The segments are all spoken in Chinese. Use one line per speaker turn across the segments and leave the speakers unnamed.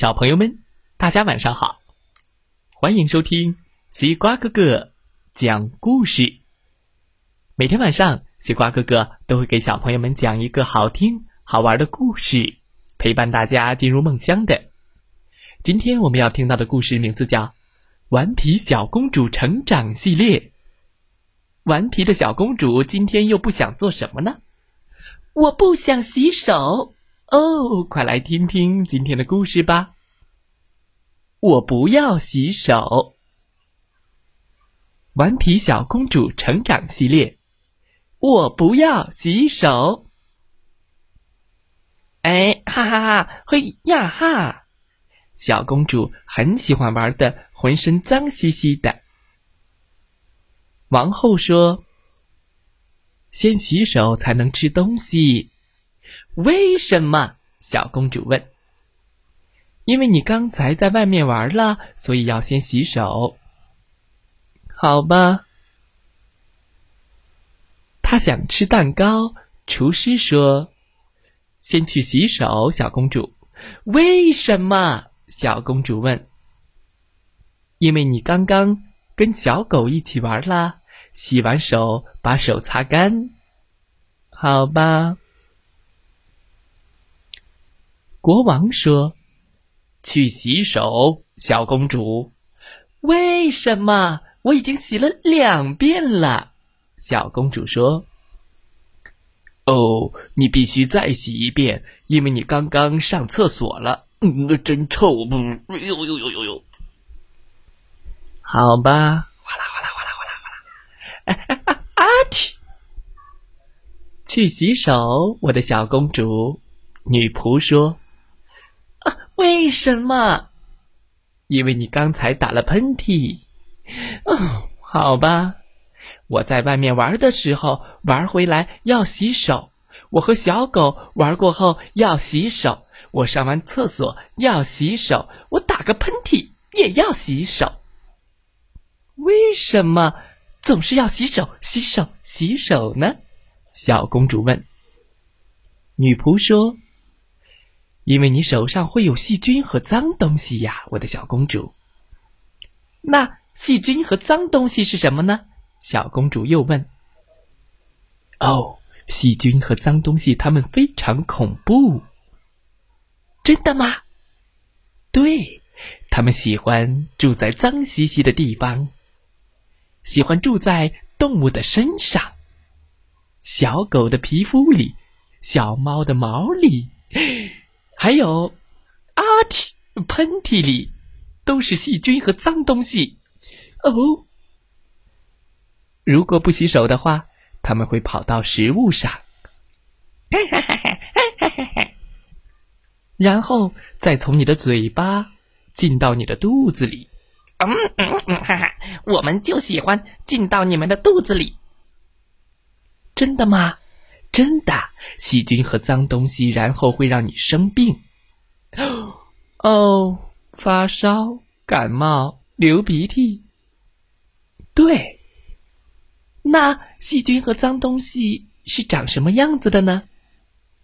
小朋友们，大家晚上好！欢迎收听西瓜哥哥讲故事。每天晚上，西瓜哥哥都会给小朋友们讲一个好听、好玩的故事，陪伴大家进入梦乡的。今天我们要听到的故事名字叫《顽皮小公主成长系列》。顽皮的小公主今天又不想做什么呢？
我不想洗手。
哦，快来听听今天的故事吧！我不要洗手。顽皮小公主成长系列，我不要洗手。哎，哈哈哈！嘿呀哈！小公主很喜欢玩的，浑身脏兮兮的。王后说：“先洗手才能吃东西。”为什么？小公主问。因为你刚才在外面玩了，所以要先洗手。好吧。她想吃蛋糕，厨师说：“先去洗手。”小公主。为什么？小公主问。因为你刚刚跟小狗一起玩了，洗完手把手擦干。好吧。国王说：“去洗手，小公主。”为什么？我已经洗了两遍了。小公主说：“哦，你必须再洗一遍，因为你刚刚上厕所了。嗯，真臭！不，呦呦呦呦呦。好吧，哗啦哗啦哗啦哗啦哗啦。哎哎啊！嚏！去洗手，我的小公主。女仆说。为什么？因为你刚才打了喷嚏。哦，好吧。我在外面玩的时候，玩回来要洗手。我和小狗玩过后要洗手。我上完厕所要洗手。我打个喷嚏也要洗手。为什么总是要洗手、洗手、洗手呢？小公主问。女仆说。因为你手上会有细菌和脏东西呀，我的小公主。那细菌和脏东西是什么呢？小公主又问。哦，细菌和脏东西，它们非常恐怖。真的吗？对，他们喜欢住在脏兮兮的地方，喜欢住在动物的身上，小狗的皮肤里，小猫的毛里。还有，阿嚏！喷嚏里都是细菌和脏东西。哦，如果不洗手的话，他们会跑到食物上，然后再从你的嘴巴进到你的肚子里。
嗯嗯嗯，哈哈，我们就喜欢进到你们的肚子里。
真的吗？真的，细菌和脏东西，然后会让你生病。哦，发烧、感冒、流鼻涕。对，那细菌和脏东西是长什么样子的呢？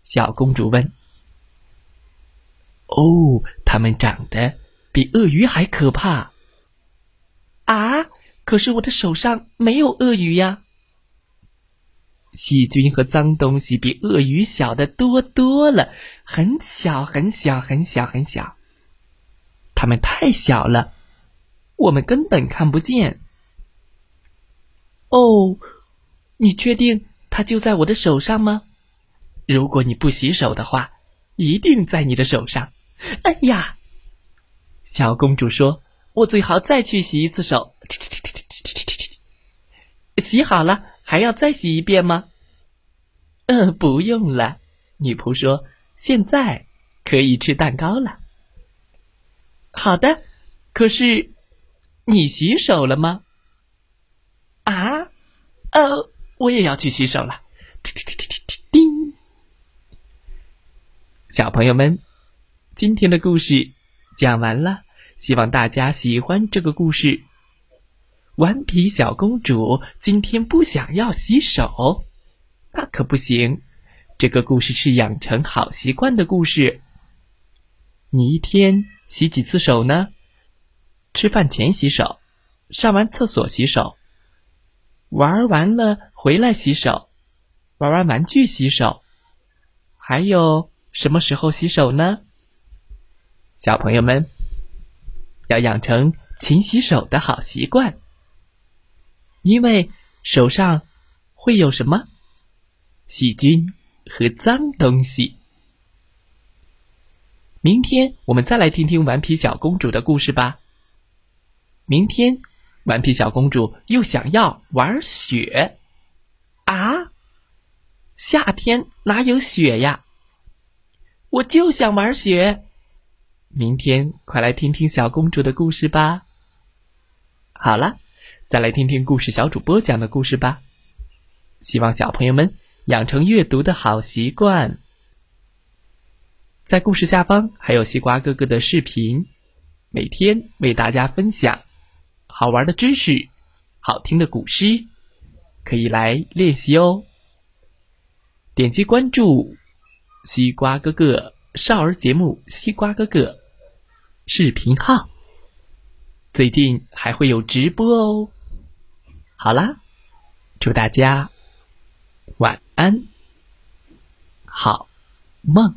小公主问。哦，它们长得比鳄鱼还可怕。啊！可是我的手上没有鳄鱼呀。细菌和脏东西比鳄鱼小的多多了，很小很小很小很小。它们太小了，我们根本看不见。哦，你确定它就在我的手上吗？如果你不洗手的话，一定在你的手上。哎呀，小公主说：“我最好再去洗一次手。”洗好了。还要再洗一遍吗？嗯，不用了。女仆说：“现在可以吃蛋糕了。”好的，可是你洗手了吗？啊？呃，我也要去洗手了。叮叮叮叮叮叮。小朋友们，今天的故事讲完了，希望大家喜欢这个故事。顽皮小公主今天不想要洗手，那可不行。这个故事是养成好习惯的故事。你一天洗几次手呢？吃饭前洗手，上完厕所洗手，玩完了回来洗手，玩完玩具洗手，还有什么时候洗手呢？小朋友们要养成勤洗手的好习惯，因为手上会有什么细菌和脏东西。明天我们再来听听顽皮小公主的故事吧。明天，顽皮小公主又想要玩雪，啊！夏天哪有雪呀？我就想玩雪。明天快来听听小公主的故事吧。好了，再来听听故事小主播讲的故事吧。希望小朋友们养成阅读的好习惯。在故事下方还有西瓜哥哥的视频，每天为大家分享好玩的知识、好听的古诗，可以来练习哦。点击关注西瓜哥哥少儿节目，西瓜哥哥视频号，最近还会有直播哦。好啦，祝大家晚安，好梦。